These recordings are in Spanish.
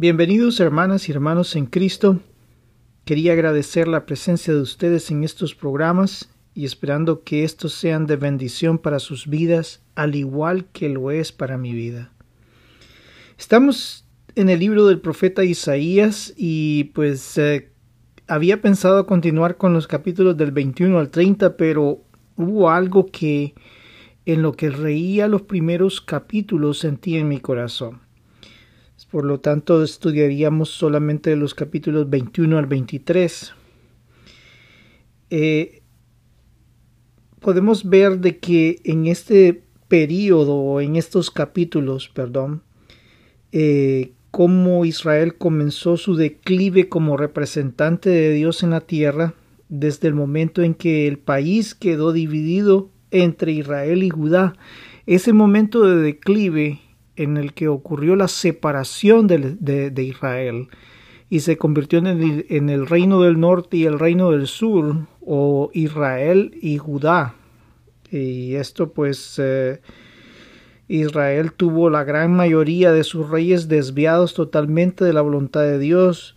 Bienvenidos hermanas y hermanos en Cristo. Quería agradecer la presencia de ustedes en estos programas y esperando que estos sean de bendición para sus vidas, al igual que lo es para mi vida. Estamos en el libro del profeta Isaías y pues eh, había pensado continuar con los capítulos del 21 al 30, pero hubo algo que en lo que reía los primeros capítulos sentí en mi corazón. Por lo tanto, estudiaríamos solamente los capítulos 21 al 23. Eh, podemos ver de que en este periodo, en estos capítulos, perdón, eh, cómo Israel comenzó su declive como representante de Dios en la tierra desde el momento en que el país quedó dividido entre Israel y Judá. Ese momento de declive en el que ocurrió la separación de, Israel y se convirtió en el, en el, reino del norte y el reino del sur, o Israel y Judá. Y esto pues eh, Israel tuvo la gran mayoría de sus reyes desviados totalmente de la voluntad de Dios.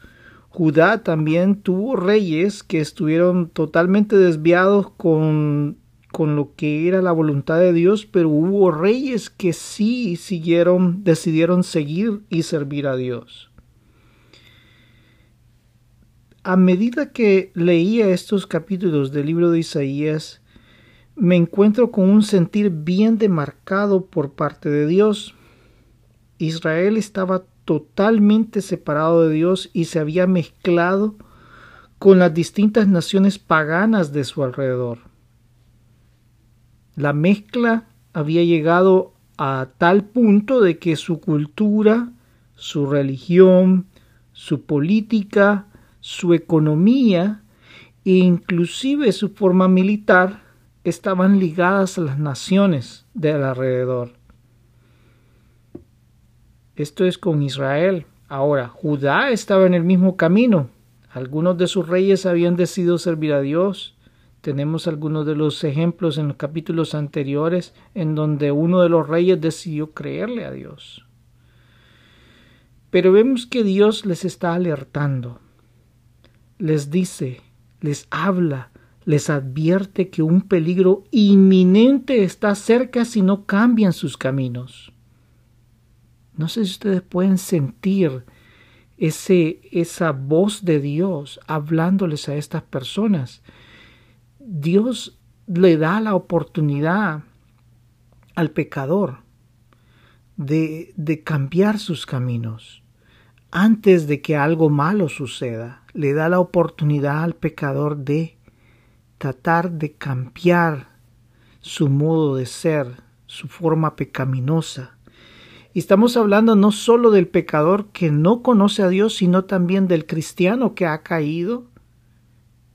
Judá también tuvo reyes que estuvieron totalmente desviados con con lo que era la voluntad de Dios, pero hubo reyes que sí siguieron, decidieron seguir y servir a Dios. A medida que leía estos capítulos del libro de Isaías, me encuentro con un sentir bien demarcado por parte de Dios. Israel estaba totalmente separado de Dios y se había mezclado con las distintas naciones paganas de su alrededor. La mezcla había llegado a tal punto de que su cultura, su religión, su política, su economía e inclusive su forma militar estaban ligadas a las naciones del alrededor. Esto es con Israel. Ahora, Judá estaba en el mismo camino. Algunos de sus reyes habían decidido servir a Dios, tenemos algunos de los ejemplos en los capítulos anteriores en donde uno de los reyes decidió creerle a Dios. Pero vemos que Dios les está alertando, les dice, les habla, les advierte que un peligro inminente está cerca si no cambian sus caminos. No sé si ustedes pueden sentir ese, esa voz de Dios hablándoles a estas personas Dios le da la oportunidad al pecador de, cambiar sus caminos. Antes de que algo malo suceda, le da la oportunidad al pecador de tratar de cambiar su modo de ser, su forma pecaminosa. Y estamos hablando no solo del pecador que no conoce a Dios, sino también del cristiano que ha caído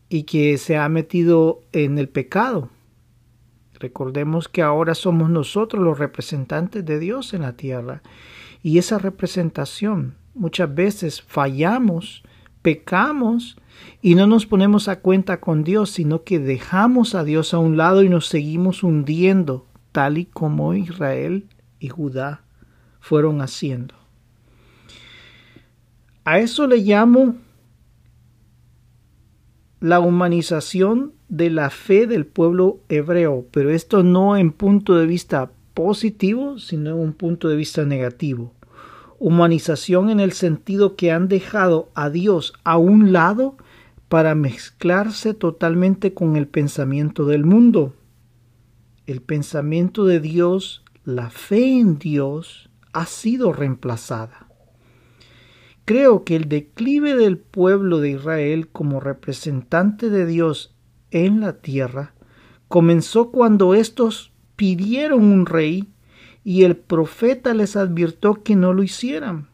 y que se ha metido en el pecado. Recordemos que ahora somos nosotros los representantes de Dios en la tierra y esa representación muchas veces fallamos, pecamos y no nos ponemos a cuenta con Dios, sino que dejamos a Dios a un lado y nos seguimos hundiendo, tal y como Israel y Judá fueron haciendo. A eso le llamo la humanización de la fe del pueblo hebreo, pero esto no en punto de vista positivo, sino en un punto de vista negativo. Humanización en el sentido que han dejado a Dios a un lado para mezclarse totalmente con el pensamiento del mundo. El pensamiento de Dios, la fe en Dios, ha sido reemplazada. Creo que el declive del pueblo de Israel como representante de Dios en la tierra comenzó cuando éstos pidieron un rey y el profeta les advirtió que no lo hicieran,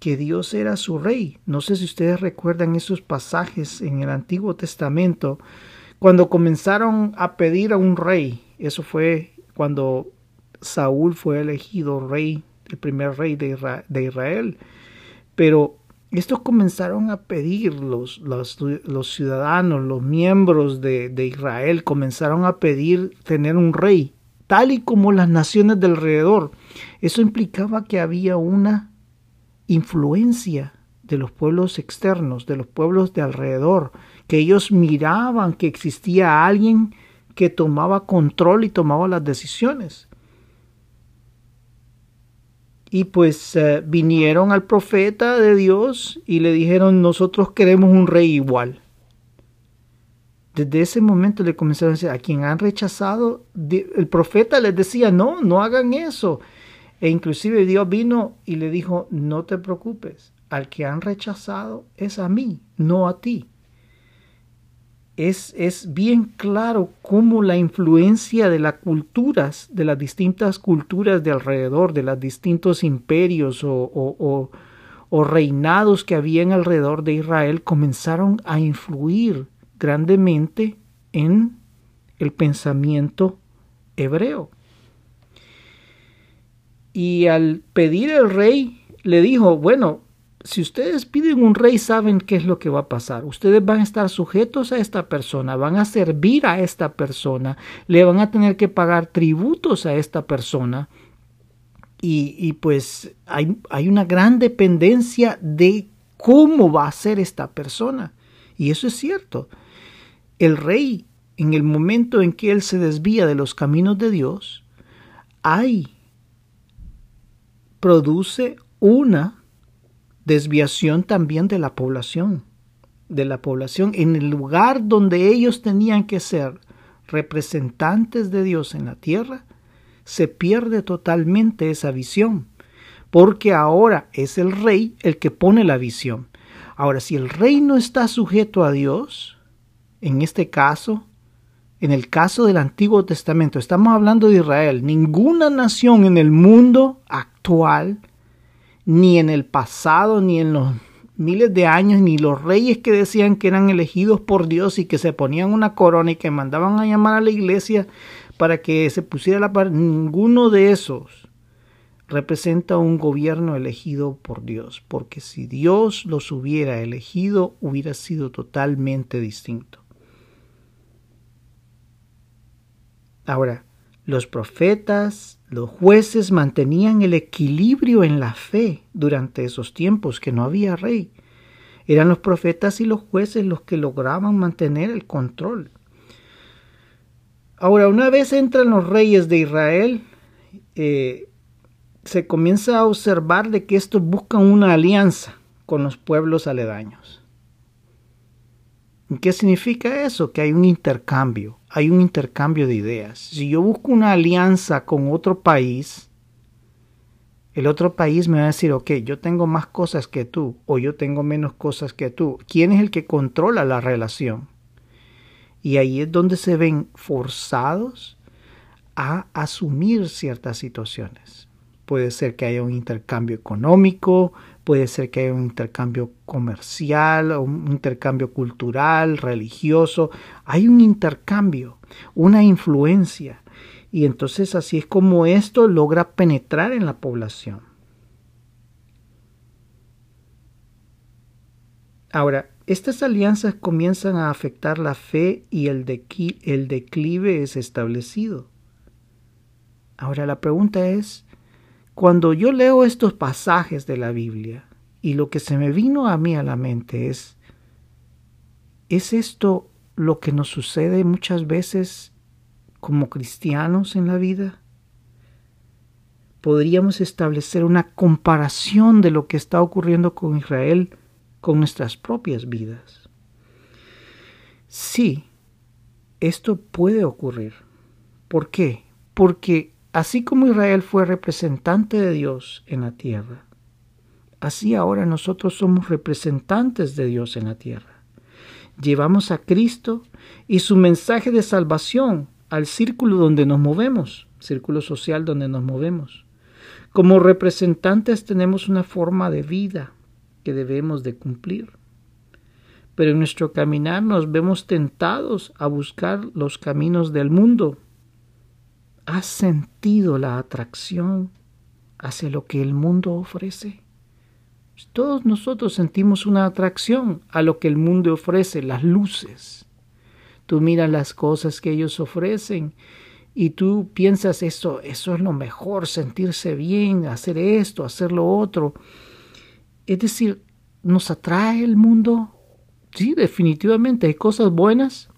que Dios era su rey. No sé si ustedes recuerdan esos pasajes en el Antiguo Testamento, cuando comenzaron a pedir a un rey. Eso fue cuando Saúl fue elegido rey, el primer rey de Israel. Pero estos comenzaron a pedir, los, los, ciudadanos, los miembros de, de, Israel, comenzaron a pedir tener un rey, tal y como las naciones de alrededor. Eso implicaba que había una influencia de los pueblos externos, de los pueblos de alrededor, que ellos miraban que existía alguien que tomaba control y tomaba las decisiones. Y pues eh, vinieron al profeta de Dios y le dijeron, nosotros queremos un rey igual. Desde ese momento le comenzaron a decir, a quien han rechazado, el profeta les decía, no, no hagan eso. E inclusive Dios vino y le dijo, no te preocupes, al que han rechazado es a mí, no a ti. Es, es, bien claro cómo la influencia de las culturas, de las distintas culturas de alrededor, de los distintos imperios o, o, reinados que habían alrededor de Israel, comenzaron a influir grandemente en el pensamiento hebreo. Y al pedir el rey, le dijo, bueno, si ustedes piden un rey, saben qué es lo que va a pasar. Ustedes van a estar sujetos a esta persona, van a servir a esta persona, le van a tener que pagar tributos a esta persona. Y, pues hay, hay una gran dependencia de cómo va a ser esta persona. Y eso es cierto. El rey, en el momento en que él se desvía de los caminos de Dios, hay, produce una desviación también de la población, de la población en el lugar donde ellos tenían que ser representantes de Dios en la tierra, se pierde totalmente esa visión, porque ahora es el rey el que pone la visión. Ahora, si el rey no está sujeto a Dios, en este caso, en el caso del Antiguo Testamento, estamos hablando de Israel, ninguna nación en el mundo actual ni en el pasado, ni en los miles de años, ni los reyes que decían que eran elegidos por Dios y que se ponían una corona y que mandaban a llamar a la iglesia para que se pusiera la par, ninguno de esos representa un gobierno elegido por Dios, porque si Dios los hubiera elegido, hubiera sido totalmente distinto. Ahora, los profetas, los jueces mantenían el equilibrio en la fe durante esos tiempos que no había rey. Eran los profetas y los jueces los que lograban mantener el control. Ahora, una vez entran los reyes de Israel, eh, se comienza a observar de que estos buscan una alianza con los pueblos aledaños. ¿Qué significa eso? Que hay un intercambio, hay un intercambio de ideas. Si yo busco una alianza con otro país, el otro país me va a decir, ok, yo tengo más cosas que tú o yo tengo menos cosas que tú. ¿Quién es el que controla la relación? Y ahí es donde se ven forzados a asumir ciertas situaciones. Puede ser que haya un intercambio económico, puede ser que haya un intercambio comercial, un intercambio cultural, religioso. Hay un intercambio, una influencia. Y entonces así es como esto logra penetrar en la población. Ahora, estas alianzas comienzan a afectar la fe y el, el declive es establecido. Ahora la pregunta es, cuando yo leo estos pasajes de la Biblia y lo que se me vino a mí a la mente es, ¿es esto lo que nos sucede muchas veces como cristianos en la vida? Podríamos establecer una comparación de lo que está ocurriendo con Israel con nuestras propias vidas. Sí, esto puede ocurrir. ¿Por qué? Porque Así como Israel fue representante de Dios en la tierra, así ahora nosotros somos representantes de Dios en la tierra. Llevamos a Cristo y su mensaje de salvación al círculo donde nos movemos, círculo social donde nos movemos. Como representantes tenemos una forma de vida que debemos de cumplir. Pero en nuestro caminar nos vemos tentados a buscar los caminos del mundo ¿Has sentido la atracción hacia lo que el mundo ofrece? Todos nosotros sentimos una atracción a lo que el mundo ofrece, las luces. Tú miras las cosas que ellos ofrecen y tú piensas eso, eso es lo mejor, sentirse bien, hacer esto, hacer lo otro. Es decir, ¿nos atrae el mundo? Sí, definitivamente hay cosas buenas.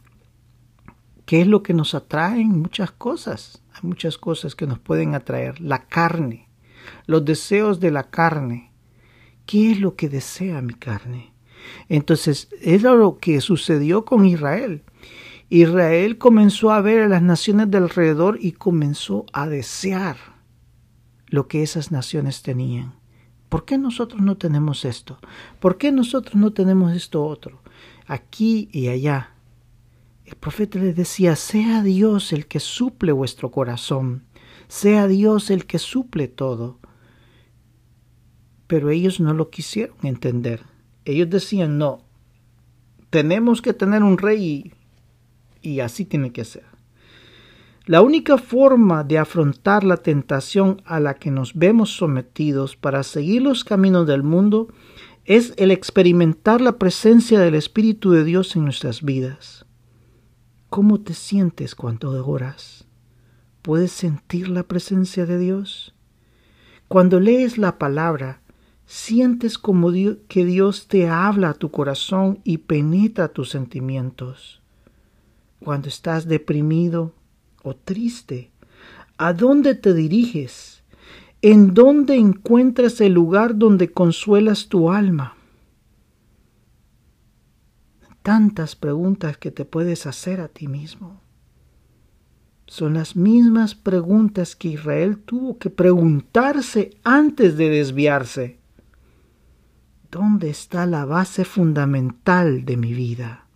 ¿Qué es lo que nos atrae? Muchas cosas. Hay muchas cosas que nos pueden atraer. La carne, los deseos de la carne. ¿Qué es lo que desea mi carne? Entonces, es lo que sucedió con Israel. Israel comenzó a ver a las naciones de alrededor y comenzó a desear lo que esas naciones tenían. ¿Por qué nosotros no tenemos esto? ¿Por qué nosotros no tenemos esto otro? Aquí y allá. El profeta les decía, sea Dios el que suple vuestro corazón, sea Dios el que suple todo. Pero ellos no lo quisieron entender. Ellos decían, no, tenemos que tener un rey y, y así tiene que ser. La única forma de afrontar la tentación a la que nos vemos sometidos para seguir los caminos del mundo es el experimentar la presencia del Espíritu de Dios en nuestras vidas. ¿Cómo te sientes cuando oras? ¿Puedes sentir la presencia de Dios? Cuando lees la palabra, sientes como que Dios te habla a tu corazón y penetra tus sentimientos. Cuando estás deprimido, o triste? ¿A dónde te diriges? ¿En dónde encuentras el lugar donde consuelas tu alma? Tantas preguntas que te puedes hacer a ti mismo. Son las mismas preguntas que Israel tuvo que preguntarse antes de desviarse. ¿Dónde está la base fundamental de mi vida?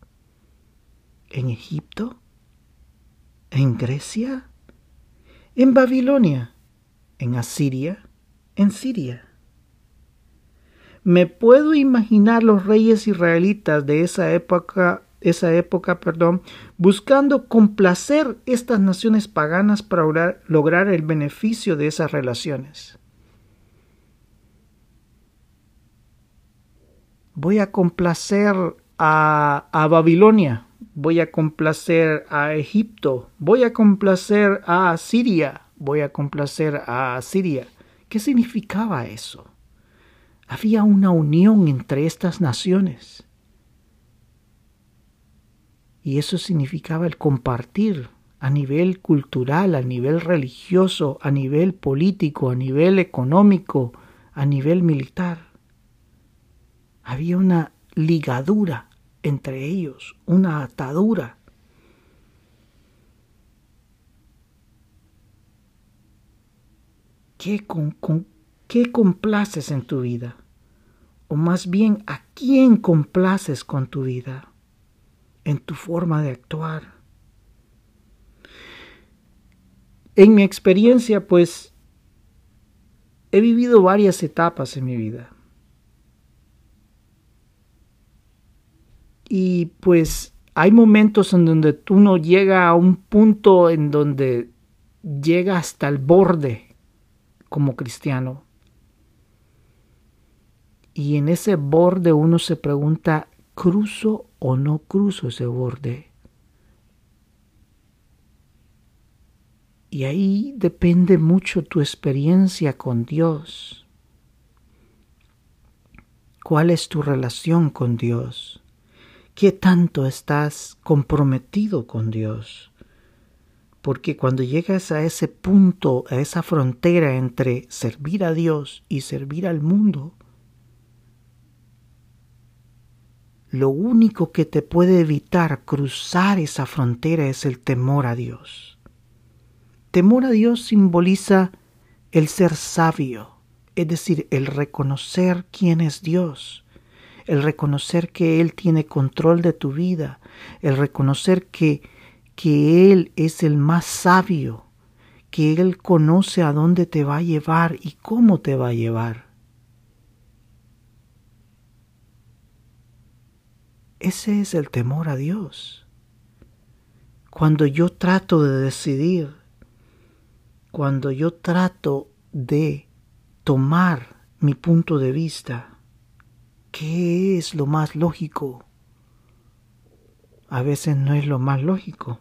¿En Egipto? en Grecia, en Babilonia, en Asiria, en Siria. Me puedo imaginar los reyes israelitas de esa época, esa época, perdón, buscando complacer estas naciones paganas para lograr el beneficio de esas relaciones. Voy a complacer a, a Babilonia, voy a complacer a Egipto, voy a complacer a Siria, voy a complacer a Siria. ¿Qué significaba eso? Había una unión entre estas naciones. Y eso significaba el compartir a nivel cultural, a nivel religioso, a nivel político, a nivel económico, a nivel militar. Había una ligadura entre ellos, una atadura. ¿Qué, con, ¿Qué complaces en tu vida? O más bien, ¿a quién complaces con tu vida? En tu forma de actuar. En mi experiencia, pues, he vivido varias etapas en mi vida. Y pues hay momentos en donde tú no llega a un punto en donde llega hasta el borde como cristiano. Y en ese borde uno se pregunta, ¿cruzo o no cruzo ese borde? Y ahí depende mucho tu experiencia con Dios. ¿Cuál es tu relación con Dios? ¿Qué tanto estás comprometido con Dios? Porque cuando llegas a ese punto, a esa frontera entre servir a Dios y servir al mundo, lo único que te puede evitar cruzar esa frontera es el temor a Dios. Temor a Dios simboliza el ser sabio, es decir, el reconocer quién es Dios el reconocer que Él tiene control de tu vida, el reconocer que, que Él es el más sabio, que Él conoce a dónde te va a llevar y cómo te va a llevar. Ese es el temor a Dios. Cuando yo trato de decidir, cuando yo trato de tomar mi punto de vista, ¿Qué es lo más lógico? A veces no es lo más lógico.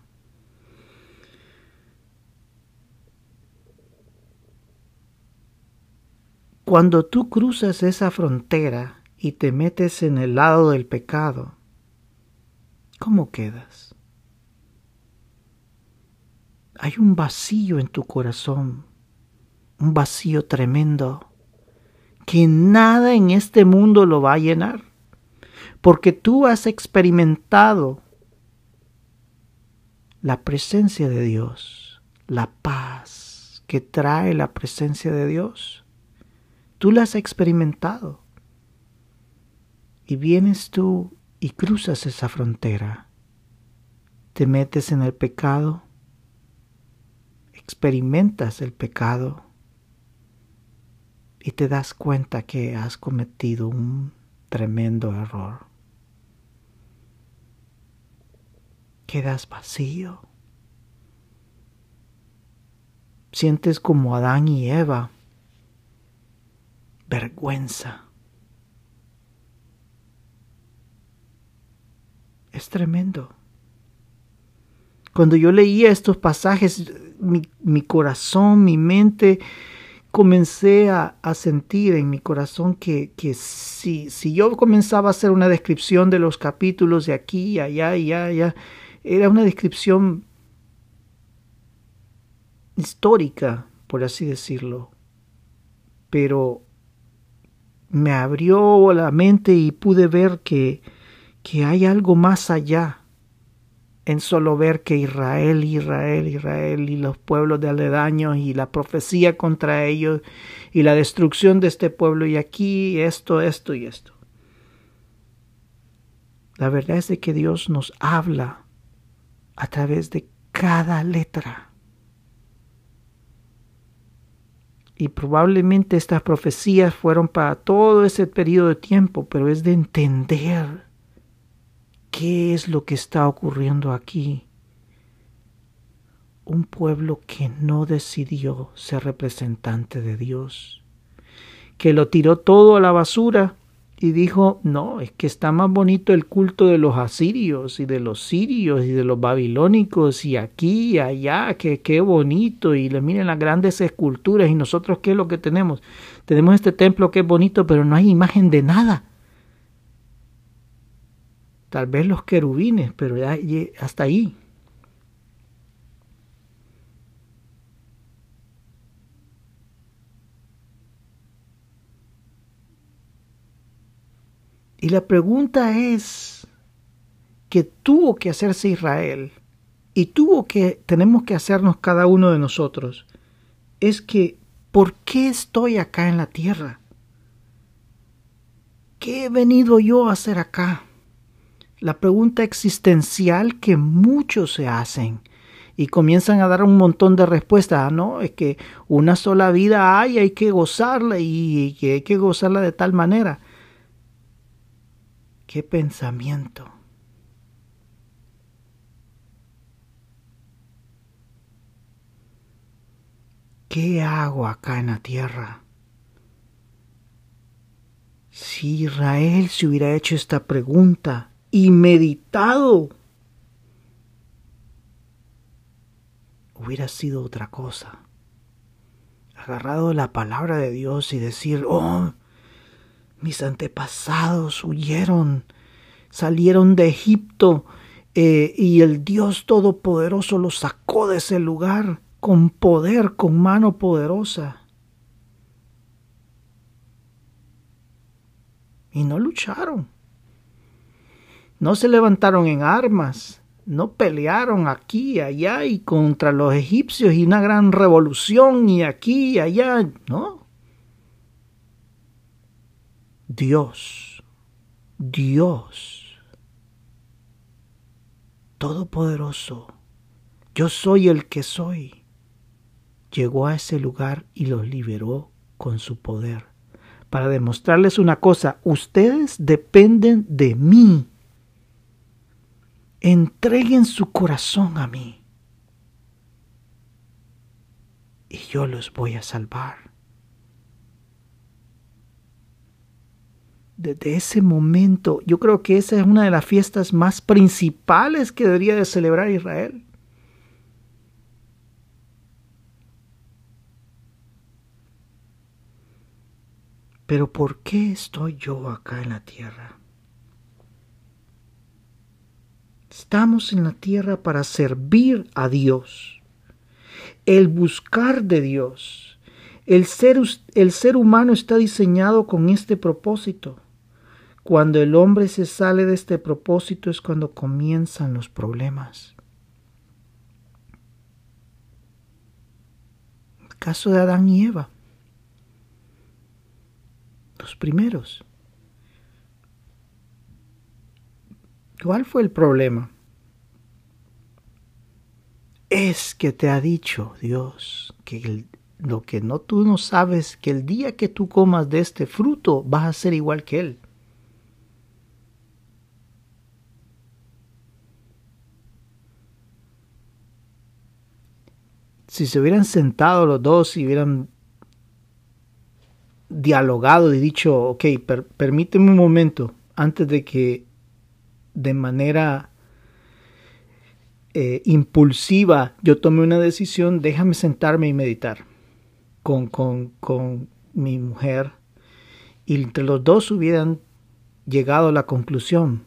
Cuando tú cruzas esa frontera y te metes en el lado del pecado, ¿cómo quedas? Hay un vacío en tu corazón, un vacío tremendo, que nada en este mundo lo va a llenar, porque tú has experimentado la presencia de Dios, la paz que trae la presencia de Dios. Tú la has experimentado. Y vienes tú y cruzas esa frontera. Te metes en el pecado, experimentas el pecado y te das cuenta que has cometido un tremendo error. quedas vacío. Sientes como Adán y Eva vergüenza. Es tremendo. Cuando yo leía estos pasajes, mi, corazón, mi mente, comencé a, sentir en mi corazón que, que si, si, yo comenzaba a hacer una descripción de los capítulos de aquí, allá y allá, era una descripción histórica, por así decirlo, pero me abrió la mente y pude ver que, que hay algo más allá en solo ver que Israel, Israel, Israel y los pueblos de aledaños y la profecía contra ellos y la destrucción de este pueblo y aquí esto, esto y esto. La verdad es de que Dios nos habla a través de cada letra. Y probablemente estas profecías fueron para todo ese periodo de tiempo, pero es de entender qué es lo que está ocurriendo aquí. Un pueblo que no decidió ser representante de Dios, que lo tiró todo a la basura y dijo, no, es que está más bonito el culto de los asirios y de los sirios y de los babilónicos y aquí y allá, que qué bonito y le miren las grandes esculturas y nosotros qué es lo que tenemos. Tenemos este templo que es bonito, pero no hay imagen de nada. Tal vez los querubines, pero ya, hasta ahí. Y la pregunta es que tuvo que hacerse Israel y tuvo que tenemos que hacernos cada uno de nosotros es que ¿por qué estoy acá en la tierra? ¿Qué he venido yo a hacer acá? La pregunta existencial que muchos se hacen y comienzan a dar un montón de respuestas. Ah, no, es que una sola vida hay, hay que gozarla y, y hay que gozarla de tal manera. ¡Qué pensamiento! ¿Qué hago acá en la tierra? Si Israel se hubiera hecho esta pregunta y meditado, hubiera sido otra cosa. Agarrado la palabra de Dios y decir, oh, mis antepasados huyeron, salieron de Egipto eh, y el Dios Todopoderoso los sacó de ese lugar con poder, con mano poderosa. Y no lucharon. No se levantaron en armas. No pelearon aquí allá y contra los egipcios y una gran revolución y aquí allá. No. Dios, Dios, Todopoderoso, yo soy el que soy, llegó a ese lugar y los liberó con su poder. Para demostrarles una cosa, ustedes dependen de mí. Entreguen su corazón a mí. Y yo los voy a salvar. desde ese momento, yo creo que esa es una de las fiestas más principales que debería de celebrar Israel. Pero ¿por qué estoy yo acá en la tierra? Estamos en la tierra para servir a Dios, el buscar de Dios. El ser, el ser humano está diseñado con este propósito. Cuando el hombre se sale de este propósito es cuando comienzan los problemas. El caso de Adán y Eva. Los primeros. ¿Cuál fue el problema? Es que te ha dicho Dios que lo que no tú no sabes que el día que tú comas de este fruto vas a ser igual que él. si se hubieran sentado los dos y hubieran dialogado y dicho, ok, permíteme un momento antes de que de manera eh, impulsiva yo tome una decisión, déjame sentarme y meditar con, con, con mi mujer y entre los dos hubieran llegado a la conclusión,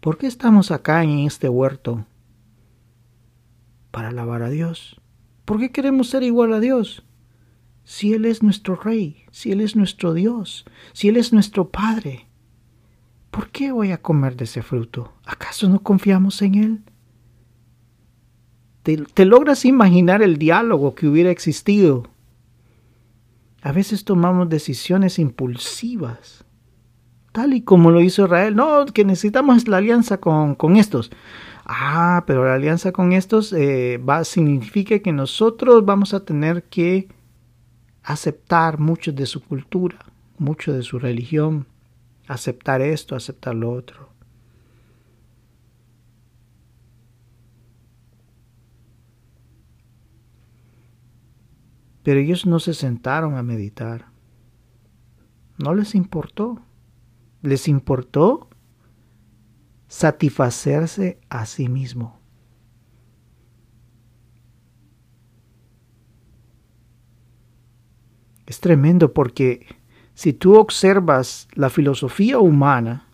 ¿por qué estamos acá en este huerto? Para alabar a Dios. ¿Por qué queremos ser igual a Dios? Si Él es nuestro Rey, si Él es nuestro Dios, si Él es nuestro Padre, ¿por qué voy a comer de ese fruto? ¿Acaso no confiamos en Él? ¿Te, logras imaginar el diálogo que hubiera existido? A veces tomamos decisiones impulsivas, tal y como lo hizo Israel. No, que necesitamos la alianza con, con estos. Ah, pero la alianza con estos eh, va, significa que nosotros vamos a tener que aceptar mucho de su cultura, mucho de su religión, aceptar esto, aceptar lo otro. Pero ellos no se sentaron a meditar. No les importó. Les importó satisfacerse a sí mismo. Es tremendo porque si tú observas la filosofía humana,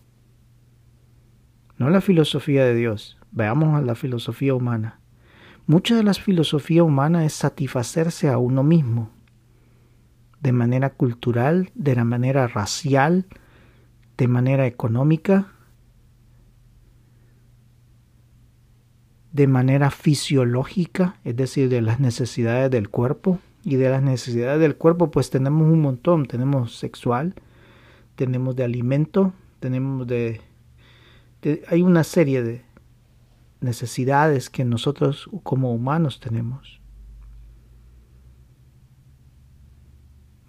no la filosofía de Dios, veamos a la filosofía humana. Mucha de la filosofía humana es satisfacerse a uno mismo, de manera cultural, de la manera racial, de manera económica, de manera fisiológica, es decir, de las necesidades del cuerpo. Y de las necesidades del cuerpo, pues tenemos un montón. Tenemos sexual, tenemos de alimento, tenemos de, hay una serie de necesidades que nosotros como humanos tenemos.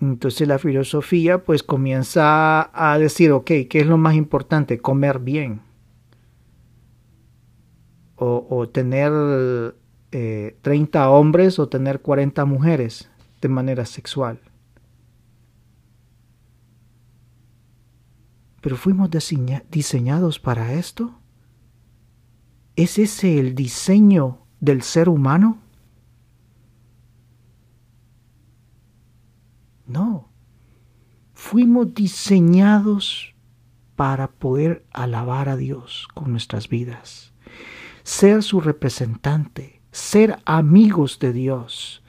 Entonces la filosofía pues comienza a decir, ok, ¿qué es lo más importante? Comer bien o, tener 30 eh, hombres o tener 40 mujeres de manera sexual. Pero fuimos diseñados para esto. ¿Es ese el diseño del ser humano? No. Fuimos diseñados para poder alabar a Dios con nuestras vidas ser su representante, ser amigos de Dios,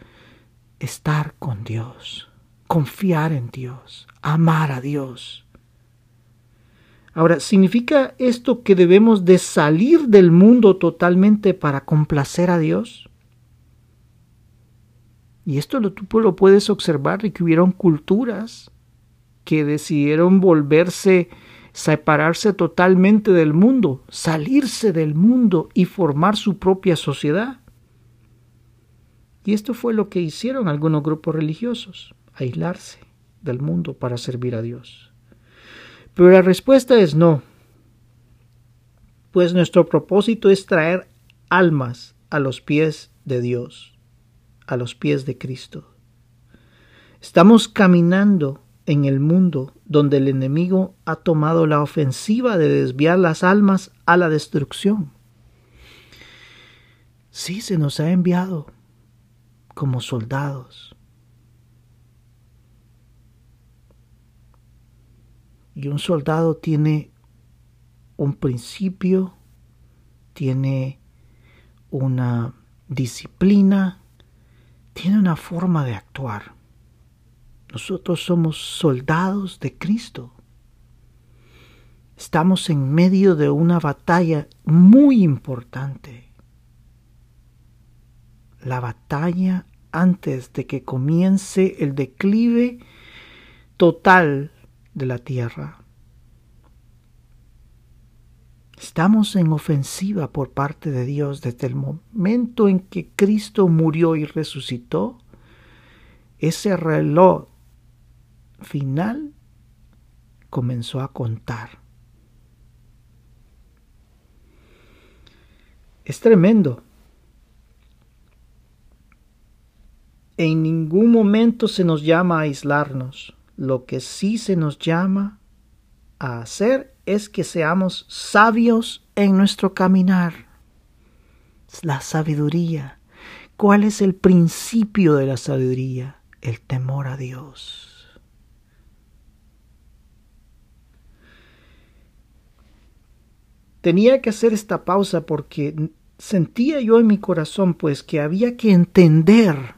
estar con Dios, confiar en Dios, amar a Dios. Ahora, ¿significa esto que debemos de salir del mundo totalmente para complacer a Dios? Y esto lo, tú lo puedes observar de que hubieron culturas que decidieron volverse separarse totalmente del mundo, salirse del mundo y formar su propia sociedad. Y esto fue lo que hicieron algunos grupos religiosos, aislarse del mundo para servir a Dios. Pero la respuesta es no, pues nuestro propósito es traer almas a los pies de Dios, a los pies de Cristo. Estamos caminando en el mundo donde el enemigo ha tomado la ofensiva de desviar las almas a la destrucción. Sí, se nos ha enviado como soldados. Y un soldado tiene un principio, tiene una disciplina, tiene una forma de actuar. Nosotros somos soldados de Cristo. Estamos en medio de una batalla muy importante. La batalla antes de que comience el declive total de la tierra. Estamos en ofensiva por parte de Dios desde el momento en que Cristo murió y resucitó. Ese reloj final comenzó a contar. Es tremendo. En ningún momento se nos llama a aislarnos. Lo que sí se nos llama a hacer es que seamos sabios en nuestro caminar. La sabiduría. ¿Cuál es el principio de la sabiduría? El temor a Dios. Tenía que hacer esta pausa porque sentía yo en mi corazón pues que había que entender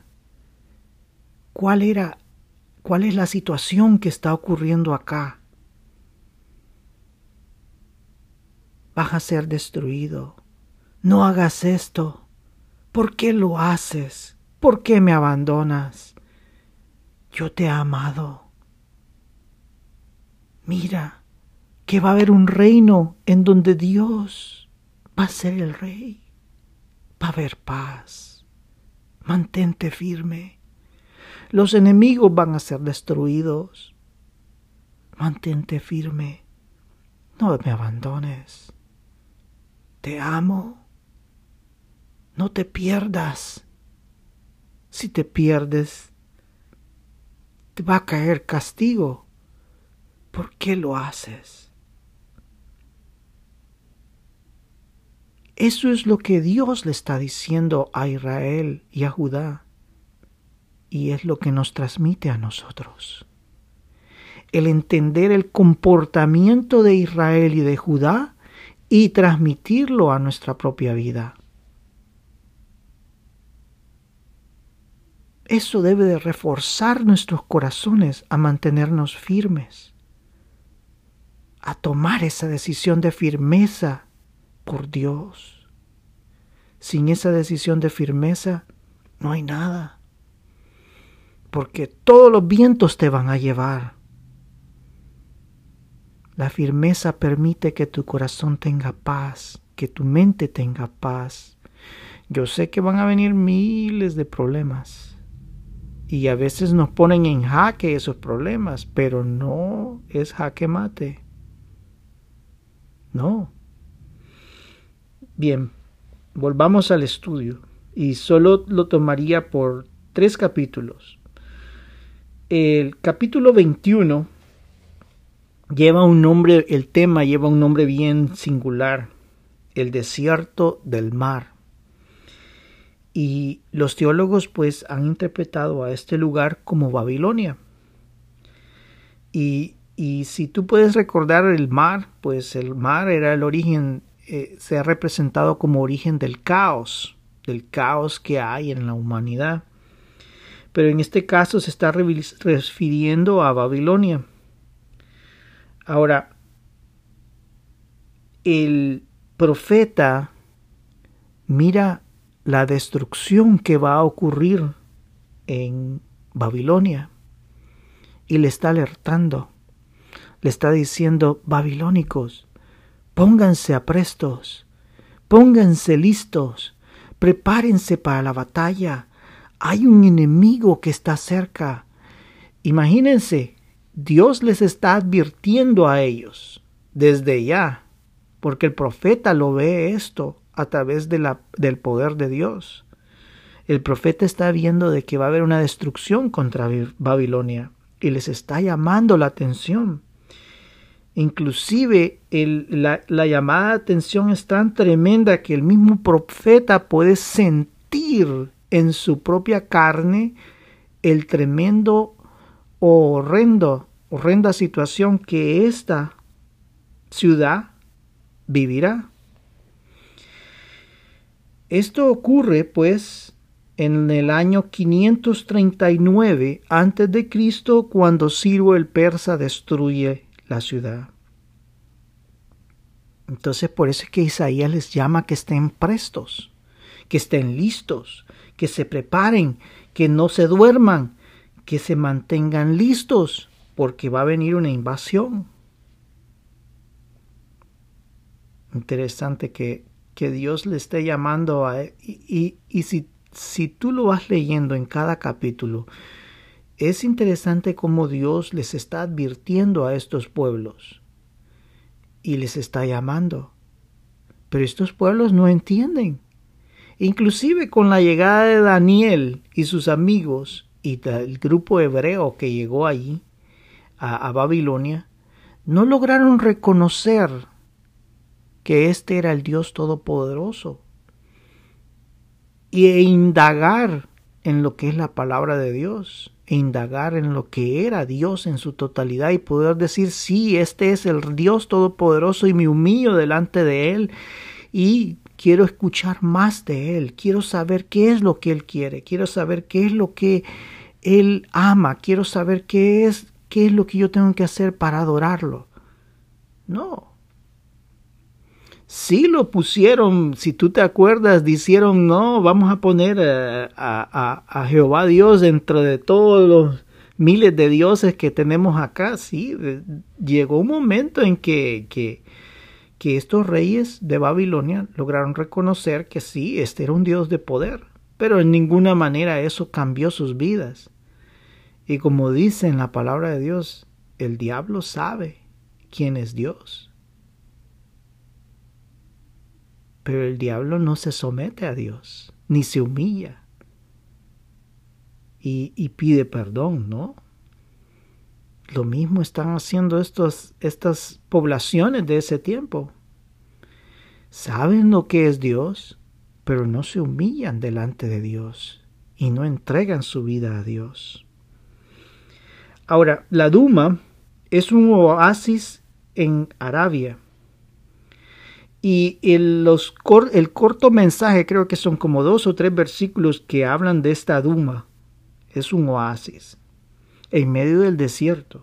cuál era cuál es la situación que está ocurriendo acá. Vas a ser destruido. No hagas esto. ¿Por qué lo haces? ¿Por qué me abandonas? Yo te he amado. Mira, que va a haber un reino en donde Dios va a ser el rey. Va a haber paz. Mantente firme. Los enemigos van a ser destruidos. Mantente firme. No me abandones. Te amo. No te pierdas. Si te pierdes, te va a caer castigo. ¿Por qué lo haces? Eso es lo que Dios le está diciendo a Israel y a Judá. Y es lo que nos transmite a nosotros. El entender el comportamiento de Israel y de Judá y transmitirlo a nuestra propia vida. Eso debe de reforzar nuestros corazones a mantenernos firmes, a tomar esa decisión de firmeza por Dios. Sin esa decisión de firmeza no hay nada. Porque todos los vientos te van a llevar. La firmeza permite que tu corazón tenga paz, que tu mente tenga paz. Yo sé que van a venir miles de problemas. Y a veces nos ponen en jaque esos problemas, pero no es jaque mate. No. Bien, volvamos al estudio y solo lo tomaría por tres capítulos. El capítulo 21 lleva un nombre, el tema lleva un nombre bien singular, el desierto del mar. Y los teólogos pues han interpretado a este lugar como Babilonia. Y, y si tú puedes recordar el mar, pues el mar era el origen eh, se ha representado como origen del caos, del caos que hay en la humanidad. Pero en este caso se está refiriendo a Babilonia. Ahora, el profeta mira la destrucción que va a ocurrir en Babilonia y le está alertando, le está diciendo, babilónicos, Pónganse aprestos, pónganse listos, prepárense para la batalla. Hay un enemigo que está cerca. Imagínense, Dios les está advirtiendo a ellos desde ya, porque el profeta lo ve esto a través del poder de Dios. El profeta está viendo de que va a haber una destrucción contra Babilonia y les está llamando la atención. Inclusive la, la llamada de atención es tan tremenda que el mismo profeta puede sentir en su propia carne el tremendo o horrendo horrenda situación que esta ciudad vivirá. Esto ocurre pues en el año 539 antes de Cristo cuando Ciro el persa destruye la ciudad. Entonces por eso es que Isaías les llama que estén prestos, que estén listos, que se preparen, que no se duerman, que se mantengan listos, porque va a venir una invasión. Interesante que, que Dios le esté llamando a... Y, y, si, si tú lo vas leyendo en cada capítulo, es interesante cómo Dios les está advirtiendo a estos pueblos y les está llamando. Pero estos pueblos no entienden. Inclusive con la llegada de Daniel y sus amigos y el grupo hebreo que llegó allí a, Babilonia, no lograron reconocer que este era el Dios Todopoderoso e indagar en lo que es la palabra de Dios e indagar en lo que era Dios en su totalidad y poder decir, sí, este es el Dios Todopoderoso y me humillo delante de Él y quiero escuchar más de Él, quiero saber qué es lo que Él quiere, quiero saber qué es lo que Él ama, quiero saber qué es, qué es lo que yo tengo que hacer para adorarlo. No, sí lo pusieron, si tú te acuerdas, dijeron, no, vamos a poner a, a, a, Jehová Dios dentro de todos los miles de dioses que tenemos acá. Sí, llegó un momento en que, que, que estos reyes de Babilonia lograron reconocer que sí, este era un Dios de poder, pero en ninguna manera eso cambió sus vidas. Y como dice en la palabra de Dios, el diablo sabe quién es Dios. Pero el diablo no se somete a Dios, ni se humilla y, pide perdón, ¿no? Lo mismo están haciendo estos, estas poblaciones de ese tiempo. Saben lo que es Dios, pero no se humillan delante de Dios y no entregan su vida a Dios. Ahora, la Duma es un oasis en Arabia y el, los el corto mensaje, creo que son como dos o tres versículos que hablan de esta Duma. Es un oasis en medio del desierto.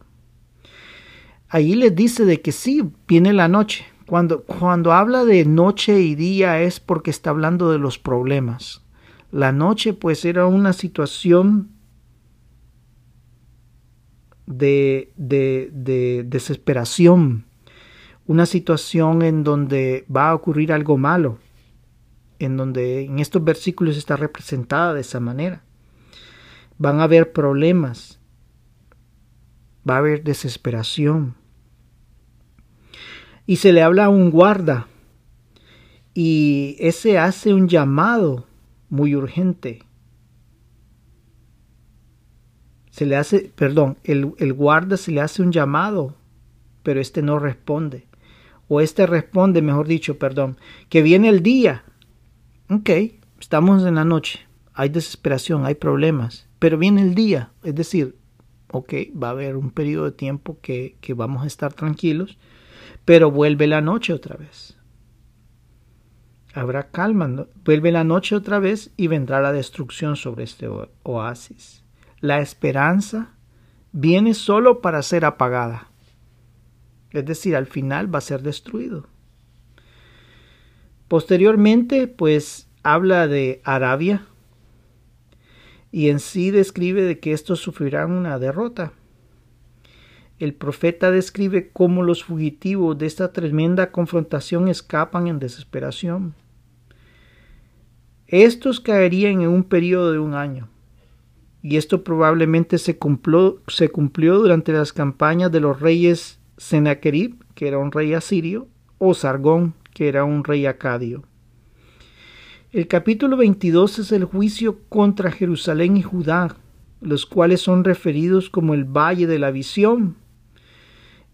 Allí les dice de que sí, viene la noche. Cuando, cuando habla de noche y día es porque está hablando de los problemas. La noche pues era una situación de, de, de desesperación, una situación en donde va a ocurrir algo malo, en donde en estos versículos está representada de esa manera. Van a haber problemas, va a haber desesperación. Y se le habla a un guarda, y ese hace un llamado muy urgente. Se le hace, perdón, el, el guarda se le hace un llamado, pero este no responde o este responde, mejor dicho, perdón, que viene el día. Ok, estamos en la noche, hay desesperación, hay problemas, pero viene el día, es decir, ok, va a haber un periodo de tiempo que, que vamos a estar tranquilos, pero vuelve la noche otra vez. Habrá calma, vuelve la noche otra vez y vendrá la destrucción sobre este oasis. La esperanza viene solo para ser apagada. Es decir, al final va a ser destruido. Posteriormente, pues habla de Arabia y en sí describe de que estos sufrirán una derrota. El profeta describe cómo los fugitivos de esta tremenda confrontación escapan en desesperación. Estos caerían en un periodo de un año, y esto probablemente se cumplió, se cumplió durante las campañas de los reyes Sennacherib, que era un rey asirio, o Sargón, que era un rey acadio. El capítulo 22 es el juicio contra Jerusalén y Judá, los cuales son referidos como el Valle de la Visión.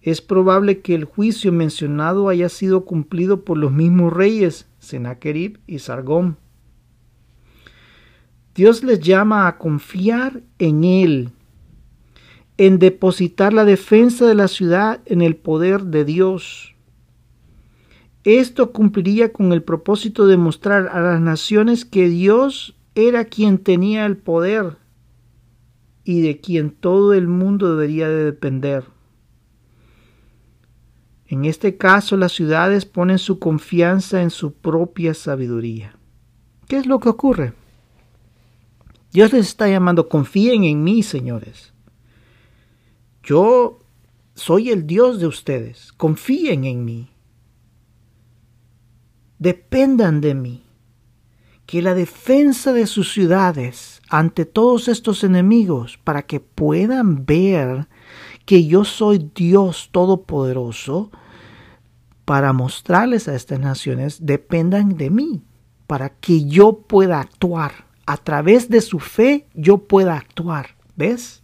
Es probable que el juicio mencionado haya sido cumplido por los mismos reyes, Sennacherib y Sargón. Dios les llama a confiar en Él en depositar la defensa de la ciudad en el poder de Dios. Esto cumpliría con el propósito de mostrar a las naciones que Dios era quien tenía el poder y de quien todo el mundo debería de depender. En este caso, las ciudades ponen su confianza en su propia sabiduría. ¿Qué es lo que ocurre? Dios les está llamando, confíen en mí, señores. Yo soy el Dios de ustedes. Confíen en mí. Dependan de mí. Que la defensa de sus ciudades ante todos estos enemigos, para que puedan ver que yo soy Dios Todopoderoso, para mostrarles a estas naciones, dependan de mí, para que yo pueda actuar. A través de su fe, yo pueda actuar. ¿Ves?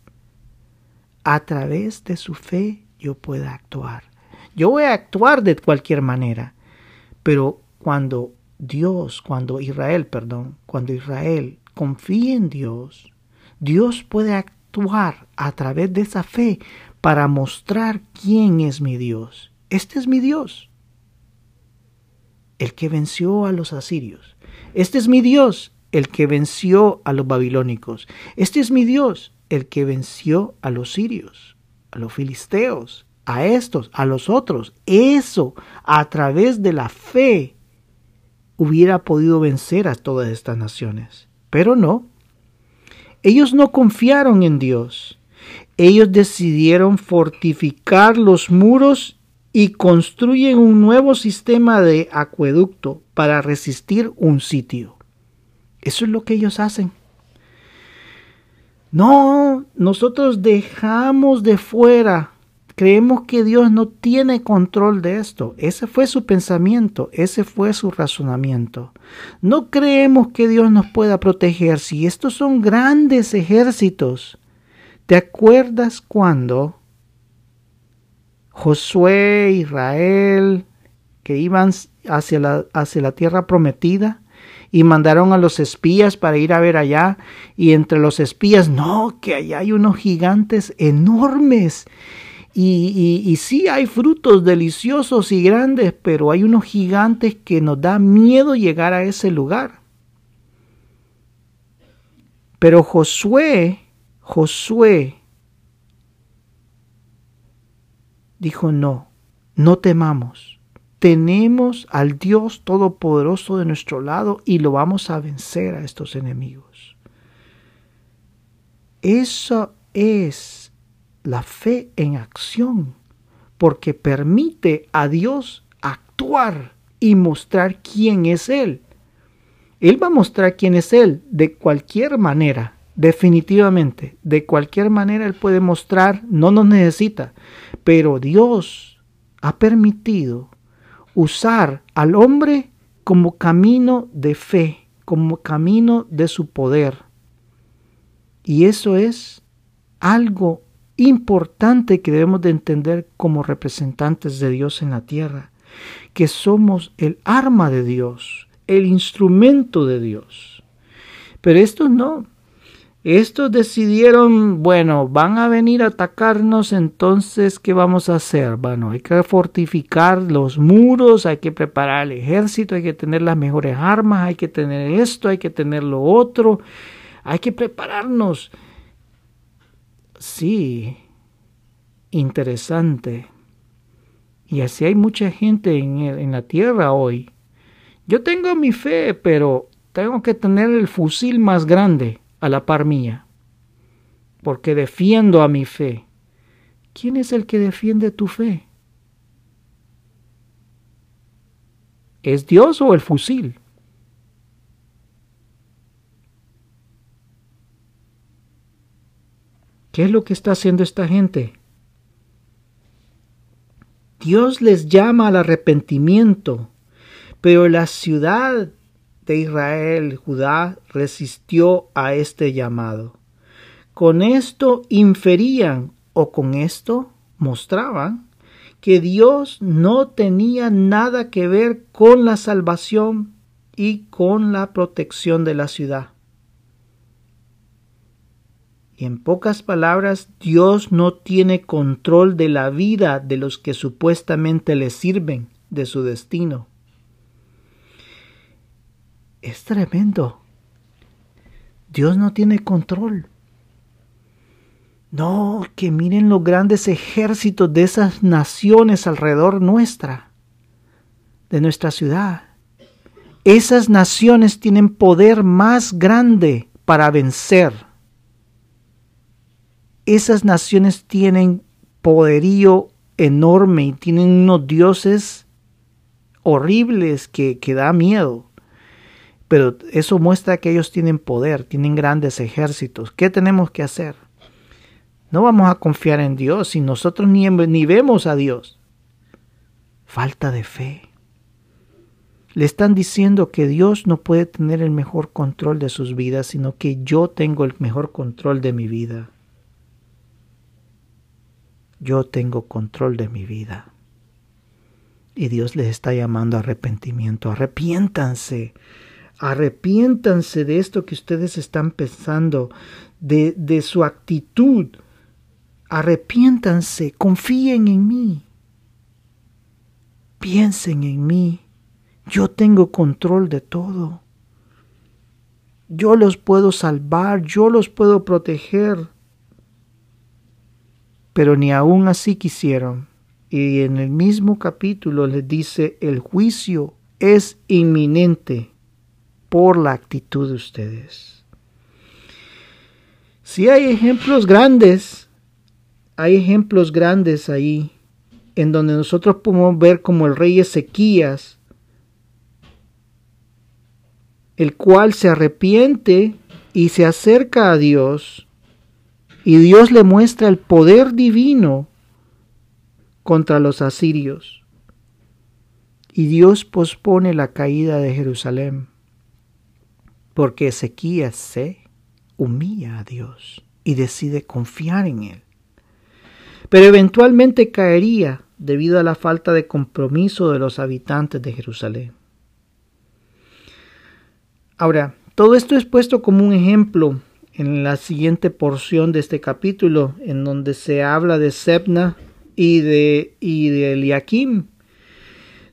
a través de su fe yo pueda actuar. Yo voy a actuar de cualquier manera, pero cuando Dios, cuando Israel, perdón, cuando Israel confía en Dios, Dios puede actuar a través de esa fe para mostrar quién es mi Dios. Este es mi Dios, el que venció a los asirios. Este es mi Dios, el que venció a los babilónicos. Este es mi Dios, el que venció a los sirios, a los filisteos, a estos, a los otros. Eso, a través de la fe, hubiera podido vencer a todas estas naciones. Pero no. Ellos no confiaron en Dios. Ellos decidieron fortificar los muros y construyen un nuevo sistema de acueducto para resistir un sitio. Eso es lo que ellos hacen. No, nosotros dejamos de fuera. Creemos que Dios no tiene control de esto. Ese fue su pensamiento, ese fue su razonamiento. No creemos que Dios nos pueda proteger si estos son grandes ejércitos. ¿Te acuerdas cuando Josué, Israel, que iban hacia la, tierra prometida? y mandaron a los espías para ir a ver allá y entre los espías, no, que allá hay unos gigantes enormes. Y, y, sí hay frutos deliciosos y grandes, pero hay unos gigantes que nos da miedo llegar a ese lugar. Pero Josué, Josué dijo, no, no temamos tenemos al Dios Todopoderoso de nuestro lado y lo vamos a vencer a estos enemigos. Eso es la fe en acción, porque permite a Dios actuar y mostrar quién es Él. Él va a mostrar quién es Él de cualquier manera, definitivamente. De cualquier manera Él puede mostrar, no nos necesita, pero Dios ha permitido usar al hombre como camino de fe, como camino de su poder. Y eso es algo importante que debemos de entender como representantes de Dios en la tierra, que somos el arma de Dios, el instrumento de Dios. Pero esto no, estos decidieron, bueno, van a venir a atacarnos, entonces, ¿qué vamos a hacer? Bueno, hay que fortificar los muros, hay que preparar el ejército, hay que tener las mejores armas, hay que tener esto, hay que tener lo otro, hay que prepararnos. Sí, interesante. Y así hay mucha gente en, en la tierra hoy. Yo tengo mi fe, pero tengo que tener el fusil más grande a la par mía, porque defiendo a mi fe. ¿Quién es el que defiende tu fe? ¿Es Dios o el fusil? ¿Qué es lo que está haciendo esta gente? Dios les llama al arrepentimiento, pero la ciudad de Israel, Judá, resistió a este llamado. Con esto inferían o con esto mostraban que Dios no tenía nada que ver con la salvación y con la protección de la ciudad. Y en pocas palabras, Dios no tiene control de la vida de los que supuestamente le sirven, de su destino. Es tremendo. Dios no tiene control. No, que miren los grandes ejércitos de esas naciones alrededor nuestra, de nuestra ciudad. Esas naciones tienen poder más grande para vencer. Esas naciones tienen poderío enorme y tienen unos dioses horribles que, que da miedo. Pero eso muestra que ellos tienen poder, tienen grandes ejércitos. ¿Qué tenemos que hacer? No vamos a confiar en Dios si nosotros ni, ni vemos a Dios. Falta de fe. Le están diciendo que Dios no puede tener el mejor control de sus vidas, sino que yo tengo el mejor control de mi vida. Yo tengo control de mi vida. Y Dios les está llamando a arrepentimiento. Arrepiéntanse. Arrepiéntanse de esto que ustedes están pensando, de, de su actitud Arrepiéntanse, confíen en mí. Piensen en mí. Yo tengo control de todo. Yo los puedo salvar, yo los puedo proteger. Pero ni aún así quisieron. Y en el mismo capítulo les dice, el juicio es inminente por la actitud de ustedes. Si hay ejemplos grandes hay ejemplos grandes ahí en donde nosotros podemos ver como el rey Ezequías, el cual se arrepiente y se acerca a Dios, y Dios le muestra el poder divino contra los asirios. Y Dios pospone la caída de Jerusalén, porque Ezequías se humilla a Dios y decide confiar en Él pero eventualmente caería debido a la falta de compromiso de los habitantes de Jerusalén. Ahora, todo esto es puesto como un ejemplo en la siguiente porción de este capítulo, en donde se habla de Sebna y de, y de Eliakim.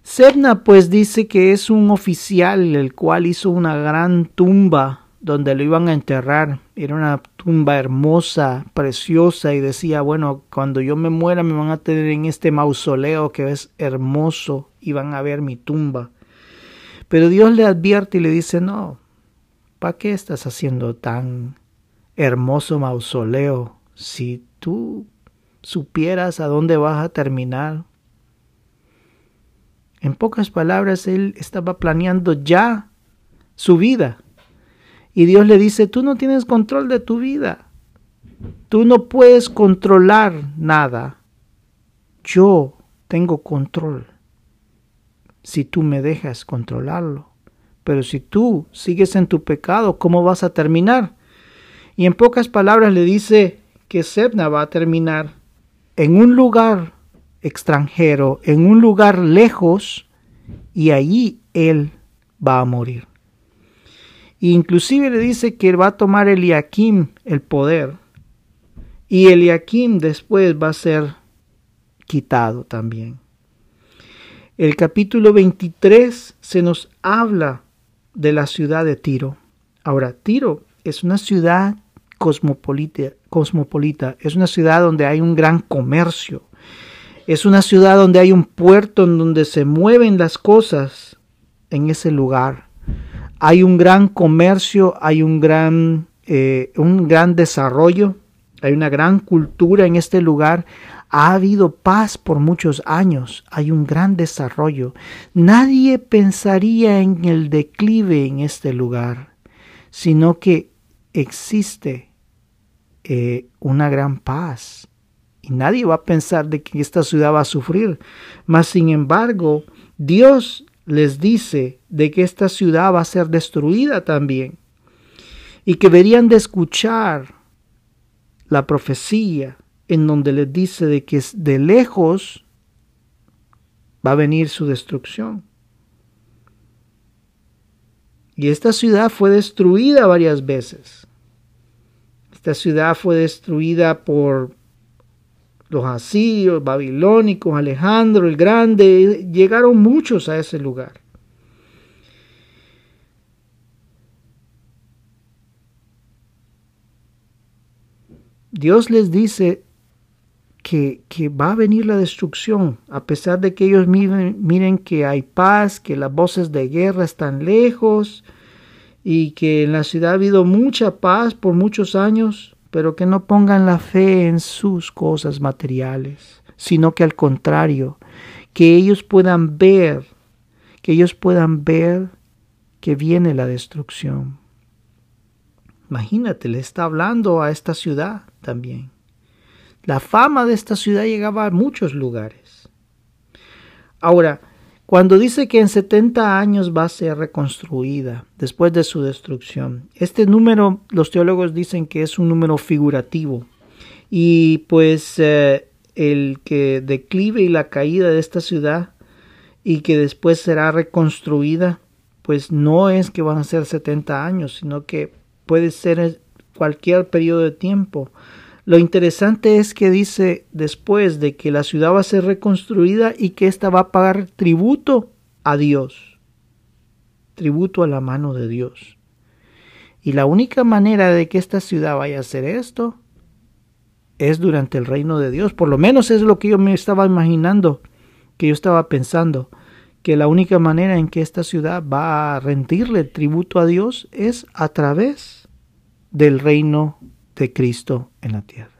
Sebna pues dice que es un oficial el cual hizo una gran tumba donde lo iban a enterrar. Era una tumba hermosa, preciosa, y decía, bueno, cuando yo me muera me van a tener en este mausoleo que es hermoso y van a ver mi tumba. Pero Dios le advierte y le dice, no, ¿para qué estás haciendo tan hermoso mausoleo si tú supieras a dónde vas a terminar? En pocas palabras, él estaba planeando ya su vida y Dios le dice, tú no tienes control de tu vida. Tú no puedes controlar nada. Yo tengo control. Si tú me dejas controlarlo. Pero si tú sigues en tu pecado, ¿cómo vas a terminar? Y en pocas palabras le dice que Sebna va a terminar en un lugar extranjero, en un lugar lejos, y allí él va a morir. Inclusive le dice que va a tomar Eliakim el poder. Y Eliakim después va a ser quitado también. El capítulo 23 se nos habla de la ciudad de Tiro. Ahora, Tiro es una ciudad cosmopolita, cosmopolita, es una ciudad donde hay un gran comercio, es una ciudad donde hay un puerto en donde se mueven las cosas en ese lugar hay un gran comercio, hay un gran, eh, un gran desarrollo, hay una gran cultura en este lugar. Ha habido paz por muchos años, hay un gran desarrollo. Nadie pensaría en el declive en este lugar, sino que existe eh, una gran paz. Y nadie va a pensar de que esta ciudad va a sufrir. Mas, sin embargo, Dios les dice de que esta ciudad va a ser destruida también y que deberían de escuchar la profecía en donde les dice de que de lejos va a venir su destrucción. Y esta ciudad fue destruida varias veces. Esta ciudad fue destruida por los asirios, babilónicos, Alejandro el Grande, llegaron muchos a ese lugar. Dios les dice que, va a venir la destrucción, a pesar de que ellos miren, miren que hay paz, que las voces de guerra están lejos y que en la ciudad ha habido mucha paz por muchos años, pero que no pongan la fe en sus cosas materiales, sino que al contrario, que ellos puedan ver, que ellos puedan ver que viene la destrucción. Imagínate, le está hablando a esta ciudad también. La fama de esta ciudad llegaba a muchos lugares. Ahora, cuando dice que en 70 años va a ser reconstruida después de su destrucción, este número los teólogos dicen que es un número figurativo y pues eh, el que declive y la caída de esta ciudad y que después será reconstruida, pues no es que van a ser 70 años, sino que puede ser cualquier periodo de tiempo. Lo interesante es que dice después de que la ciudad va a ser reconstruida y que ésta va a pagar tributo a Dios, tributo a la mano de Dios. Y la única manera de que esta ciudad vaya a hacer esto es durante el reino de Dios. Por lo menos es lo que yo me estaba imaginando, que yo estaba pensando, que la única manera en que esta ciudad va a rendirle tributo a Dios es a través del reino de Cristo en la tierra.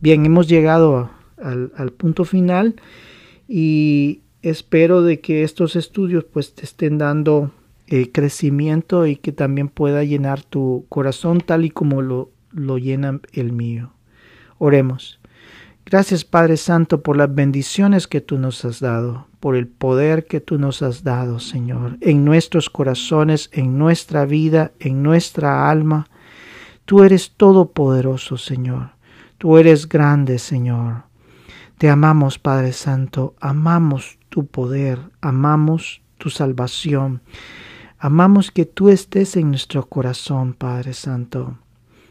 Bien, hemos llegado al, punto final y espero de que estos estudios pues te estén dando eh, crecimiento y que también pueda llenar tu corazón tal y como lo, lo llena el mío. Oremos. Gracias Padre Santo por las bendiciones que tú nos has dado, por el poder que tú nos has dado, Señor, en nuestros corazones, en nuestra vida, en nuestra alma, Tú eres todopoderoso, Señor. Tú eres grande, Señor. Te amamos, Padre Santo. Amamos tu poder. Amamos tu salvación. Amamos que tú estés en nuestro corazón, Padre Santo.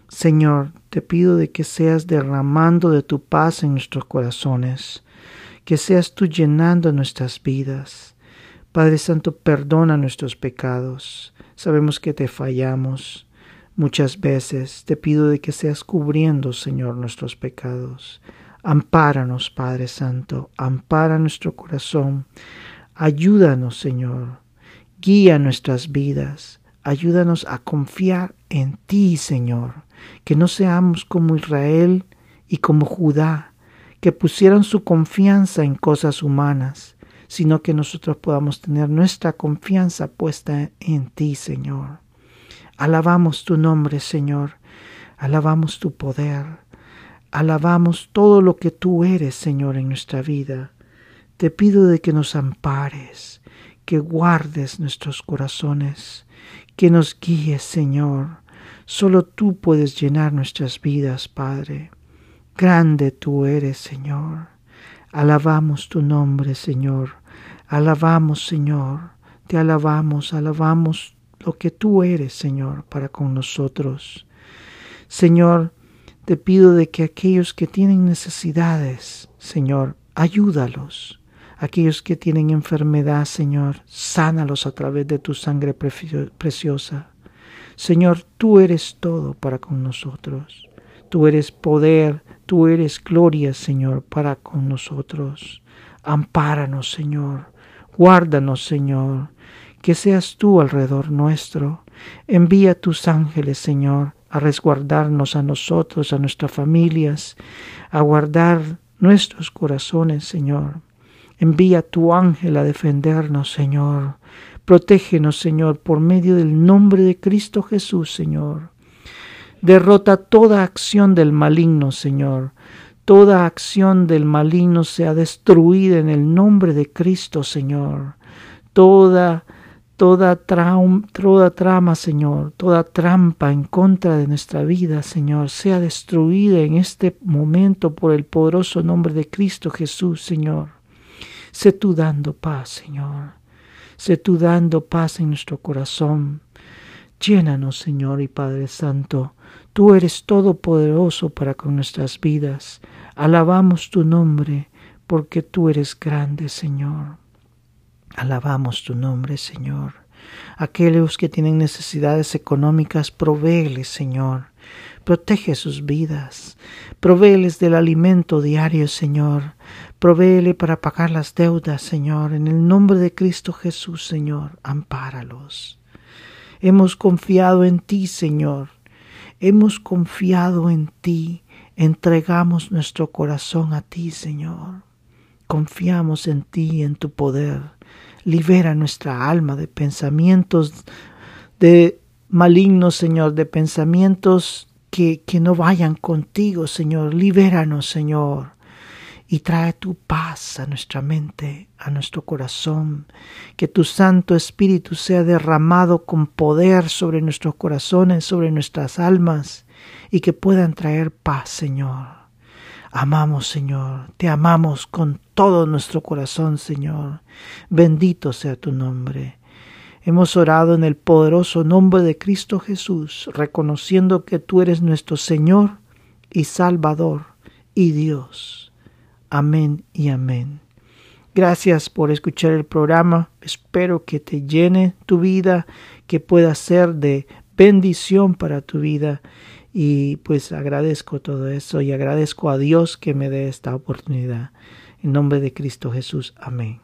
Señor, te pido de que seas derramando de tu paz en nuestros corazones, que seas tú llenando nuestras vidas. Padre Santo, perdona nuestros pecados. Sabemos que te fallamos. Muchas veces te pido de que seas cubriendo, Señor, nuestros pecados. Ampáranos, Padre Santo, ampara nuestro corazón. Ayúdanos, Señor. Guía nuestras vidas. Ayúdanos a confiar en ti, Señor. Que no seamos como Israel y como Judá, que pusieran su confianza en cosas humanas, sino que nosotros podamos tener nuestra confianza puesta en ti, Señor. Alabamos tu nombre, Señor. Alabamos tu poder. Alabamos todo lo que tú eres, Señor, en nuestra vida. Te pido de que nos ampares, que guardes nuestros corazones, que nos guíes, Señor. Solo tú puedes llenar nuestras vidas, Padre. Grande tú eres, Señor. Alabamos tu nombre, Señor. Alabamos, Señor. Te alabamos, alabamos lo que tú eres, Señor, para con nosotros. Señor, te pido de que aquellos que tienen necesidades, Señor, ayúdalos. Aquellos que tienen enfermedad, Señor, sánalos a través de tu sangre preciosa. Señor, tú eres todo para con nosotros. Tú eres poder, tú eres gloria, Señor, para con nosotros. Ampáranos, Señor. Guárdanos, Señor que seas tú alrededor nuestro. Envía tus ángeles, Señor, a resguardarnos a nosotros, a nuestras familias, a guardar nuestros corazones, Señor. Envía tu ángel a defendernos, Señor. Protégenos, Señor, por medio del nombre de Cristo Jesús, Señor. Derrota toda acción del maligno, Señor. Toda acción del maligno sea destruida en el nombre de Cristo, Señor. Toda toda, toda trama, Señor, toda trampa en contra de nuestra vida, Señor, sea destruida en este momento por el poderoso nombre de Cristo Jesús, Señor. Sé tú dando paz, Señor. Sé tú dando paz en nuestro corazón. Llénanos, Señor y Padre Santo. Tú eres todopoderoso para con nuestras vidas. Alabamos tu nombre, porque tú eres grande, Señor. Alabamos tu nombre, Señor. Aquellos que tienen necesidades económicas, provéeles, Señor. Protege sus vidas. Provéeles del alimento diario, Señor. Provéele para pagar las deudas, Señor. En el nombre de Cristo Jesús, Señor, ampáralos. Hemos confiado en ti, Señor. Hemos confiado en ti. Entregamos nuestro corazón a ti, Señor. Confiamos en ti en tu poder. Libera nuestra alma de pensamientos de malignos, Señor, de pensamientos que, que no vayan contigo, Señor. Libéranos, Señor y trae tu paz a nuestra mente, a nuestro corazón, que tu Santo Espíritu sea derramado con poder sobre nuestros corazones, sobre nuestras almas, y que puedan traer paz, Señor. Amamos, Señor, te amamos con todo nuestro corazón, Señor. Bendito sea tu nombre. Hemos orado en el poderoso nombre de Cristo Jesús, reconociendo que tú eres nuestro Señor y Salvador y Dios. Amén y amén. Gracias por escuchar el programa. Espero que te llene tu vida, que pueda ser de bendición para tu vida. Y pues agradezco todo eso y agradezco a Dios que me dé esta oportunidad. En nombre de Cristo Jesús. Amén.